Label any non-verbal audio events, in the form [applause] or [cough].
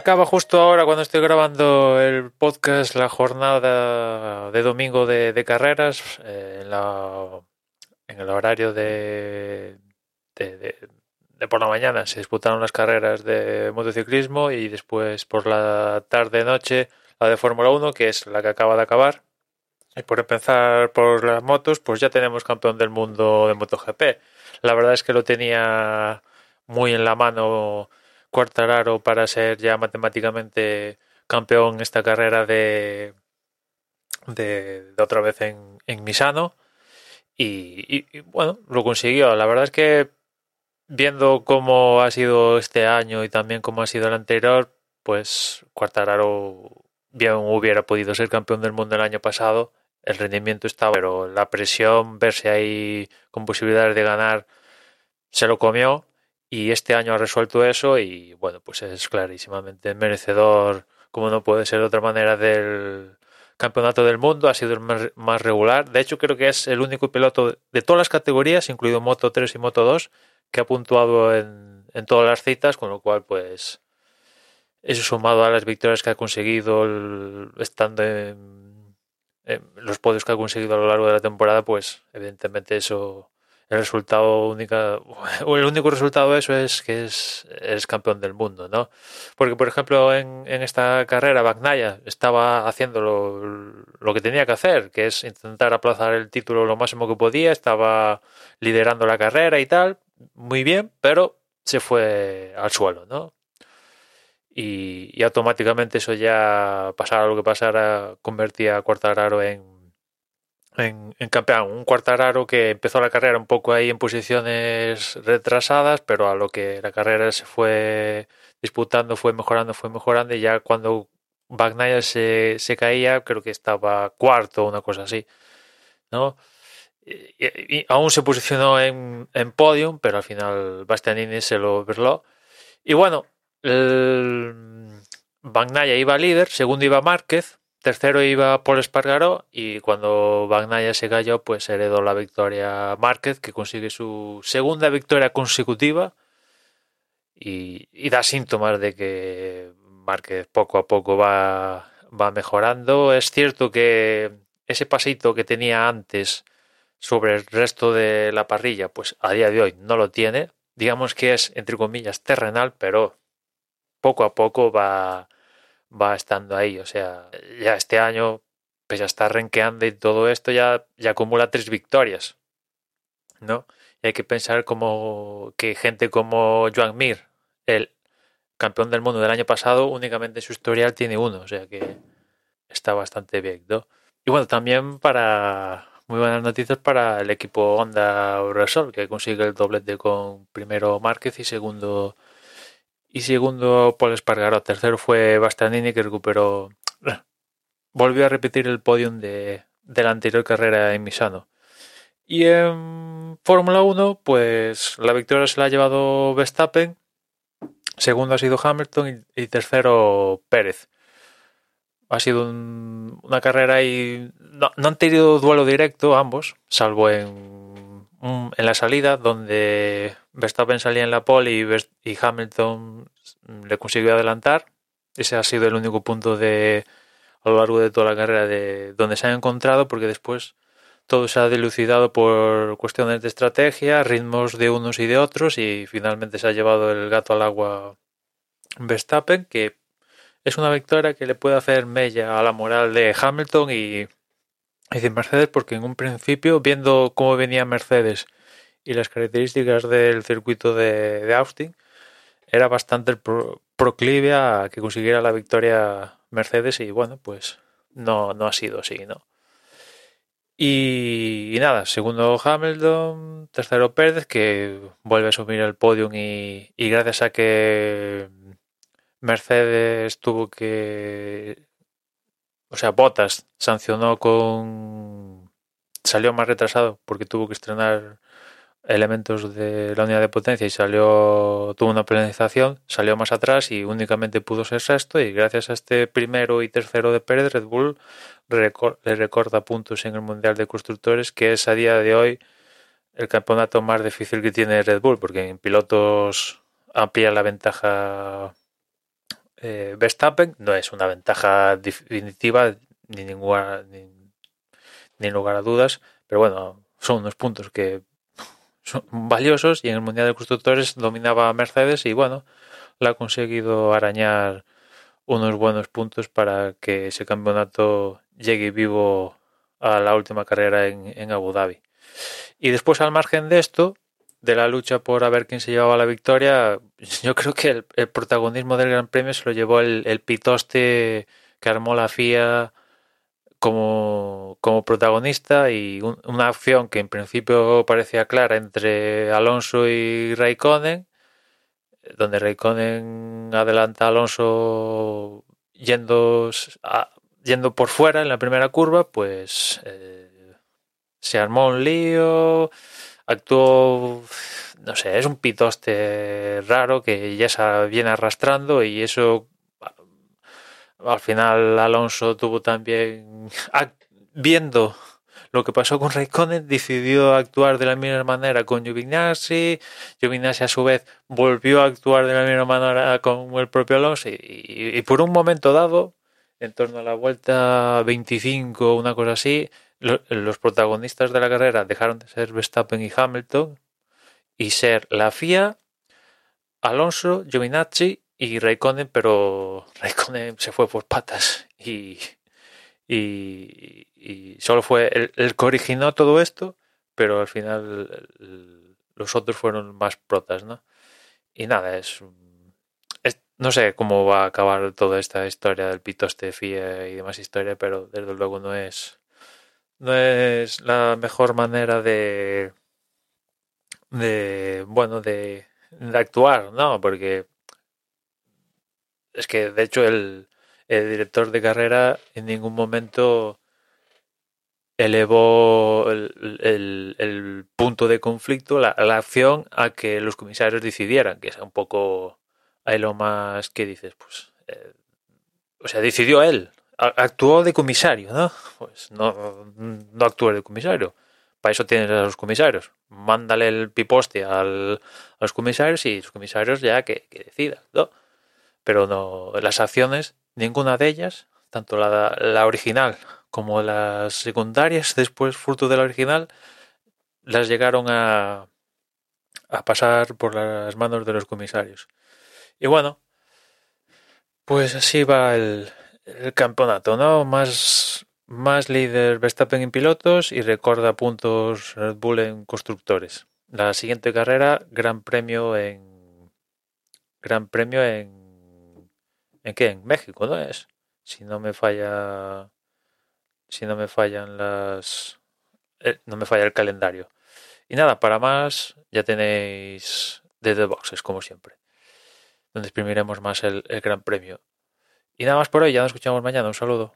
Acaba justo ahora cuando estoy grabando el podcast la jornada de domingo de, carreras eh, en, la, en, el horario de, de, por la mañana se disputaron las carreras de motociclismo y después por la tarde noche la de Fórmula 1 que es la que acaba de acabar. Y por empezar por las motos pues ya tenemos campeón del mundo de MotoGP. La verdad es que lo tenía muy en la mano Cuartararo para ser ya matemáticamente campeón en esta carrera de, de, otra vez en, Misano. Y, bueno, lo consiguió. La verdad es que viendo cómo ha sido este año y también cómo ha sido el anterior, pues Cuartararo bien hubiera podido ser campeón del mundo el año pasado. El rendimiento estaba, pero la presión, verse ahí con posibilidades de ganar, se lo comió y este año ha resuelto eso y bueno, pues es clarísimamente merecedor, como no puede ser de otra manera, del campeonato del mundo, ha sido el más, regular. De hecho, creo que es el único piloto de todas las categorías, incluido Moto 3 y Moto 2, que ha puntuado en, en todas las citas, con lo cual, pues, eso sumado a las victorias que ha conseguido estando en, los podios que ha conseguido a lo largo de la temporada, pues, evidentemente eso el resultado única el único resultado de eso es que es, campeón del mundo, ¿no? Porque por ejemplo en, en esta carrera Bagnaya estaba haciendo lo, que tenía que hacer, que es intentar aplazar el título lo máximo que podía, estaba liderando la carrera y tal, muy bien, pero se fue al suelo, ¿no? Y, y automáticamente eso ya pasara lo que pasara convertía a Cuartararo en en, campeón. Un Cuartararo que empezó la carrera un poco ahí en posiciones retrasadas, pero a lo que la carrera se fue disputando, fue mejorando, fue mejorando, y ya cuando Bagnaia se, se caía, creo que estaba cuarto una cosa así, ¿no? Y, aún se posicionó en, en podium, pero al final Bastianini se lo verló. Y bueno, el, iba líder, segundo iba Márquez, Tercero iba Paul Espargaró y cuando Bagnaia se cayó, pues heredó la victoria Márquez, que consigue su segunda victoria consecutiva y, da síntomas de que Márquez poco a poco va, va mejorando. Es cierto que ese pasito que tenía antes sobre el resto de la parrilla, pues a día de hoy no lo tiene. Digamos que es, entre comillas, terrenal, pero poco a poco va va estando ahí. O sea, ya este año, pues ya está renqueando y todo esto, ya, ya acumula tres victorias. ¿No? Y hay que pensar como que gente como Joan Mir, el campeón del mundo del año pasado, únicamente su historial tiene uno. O sea que está bastante bien, ¿no? Y bueno, también para muy buenas noticias para el equipo Honda Resol, que consigue el doblete con primero Márquez y segundo y segundo Paul Espargaró. Tercero fue Bastianini que recuperó, [tsk] volvió a repetir el podium de, de la anterior carrera en Misano. Y en Fórmula 1, pues la victoria se la ha llevado Verstappen, segundo ha sido Hamilton y, tercero Pérez. Ha sido una carrera y no, no, han tenido duelo directo ambos, salvo en en la salida donde Verstappen salía en la pole y, Hamilton le consiguió adelantar. Ese ha sido el único punto de a lo largo de toda la carrera de donde se han encontrado porque después todo se ha dilucidado por cuestiones de estrategia, ritmos de unos y de otros y finalmente se ha llevado el gato al agua Verstappen que es una victoria que le puede hacer mella a la moral de Hamilton y y de Mercedes porque en un principio, viendo cómo venía Mercedes y las características del circuito de, Austin, era bastante proclive a que consiguiera la victoria Mercedes y bueno, pues no, no ha sido así, ¿no? Y, nada, segundo Hamilton, tercero Pérez, que vuelve a subir el podium y, y gracias a que Mercedes tuvo que o sea, Bottas sancionó con. salió más retrasado porque tuvo que estrenar elementos de la unidad de potencia y salió. tuvo una penalización, salió más atrás y únicamente pudo ser sexto. Y gracias a este primero y tercero de Pérez, Red Bull le recorta puntos en el Mundial de Constructores, que es a día de hoy el campeonato más difícil que tiene Red Bull, porque en pilotos amplía la ventaja eh, Verstappen. No es una ventaja definitiva ni ninguna ni, lugar a dudas, pero bueno, son unos puntos que valiosos y en el Mundial de Constructores dominaba Mercedes y bueno, la ha conseguido arañar unos buenos puntos para que ese campeonato llegue vivo a la última carrera en, en Abu Dhabi. Y después, al margen de esto, de la lucha por a ver quién se llevaba la victoria, [laughs] yo creo que el, protagonismo del Gran Premio se lo llevó el, pitoste que armó la FIA como, como protagonista y una acción que en principio parecía clara entre Alonso y Raikkonen, donde Raikkonen adelanta a Alonso yendo, yendo por fuera en la primera curva, pues eh, se armó un lío actuó, no sé, es un pitoste raro que ya se viene arrastrando y eso al final Alonso tuvo también, [laughs] viendo lo que pasó con Raikkonen, decidió actuar de la misma manera con Giovinazzi, Giovinazzi a su vez volvió a actuar de la misma manera con el propio Alonso y, por un momento dado, en torno a la vuelta 25 una cosa así, los protagonistas de la carrera dejaron de ser Verstappen y Hamilton y ser la FIA, Alonso, Giovinazzi y Raikkonen, pero Raikkonen se fue por patas y, y, solo fue el, que originó todo esto, pero al final los otros fueron más protas, ¿no? Y nada, es, no sé cómo va a acabar toda esta historia del pitoste FIA y demás historia, pero desde luego no es no es la mejor manera de, de bueno, de, actuar, ¿no? Porque es que de hecho el, director de carrera en ningún momento elevó el, punto de conflicto, la, acción, a que los comisarios decidieran, que es un poco ahí lo más que dices, pues, eh, o sea, decidió él, actuó de comisario, ¿no? Pues no, no actúes de comisario. Para eso tienes a los comisarios. Mándale el piposte al, a los comisarios y los comisarios ya que, que decidan, ¿no? Pero no, las acciones, ninguna de ellas, tanto la, la original como las secundarias, [laughs] después fruto de la original, las llegaron a, a pasar por las manos de los comisarios. Y bueno, pues así va el, el campeonato, ¿no? Más, más líder Verstappen en pilotos y recorda puntos Red Bull en constructores. La siguiente carrera, Gran Premio en. Gran Premio en. ¿En qué? En México, ¿no es? Si no me falla. Si no me fallan las. Eh, no me falla el calendario. Y nada, para más, ya tenéis de The Boxes, como siempre. Donde exprimiremos más el Gran Premio. Y nada más por hoy, ya nos escuchamos mañana. Un saludo.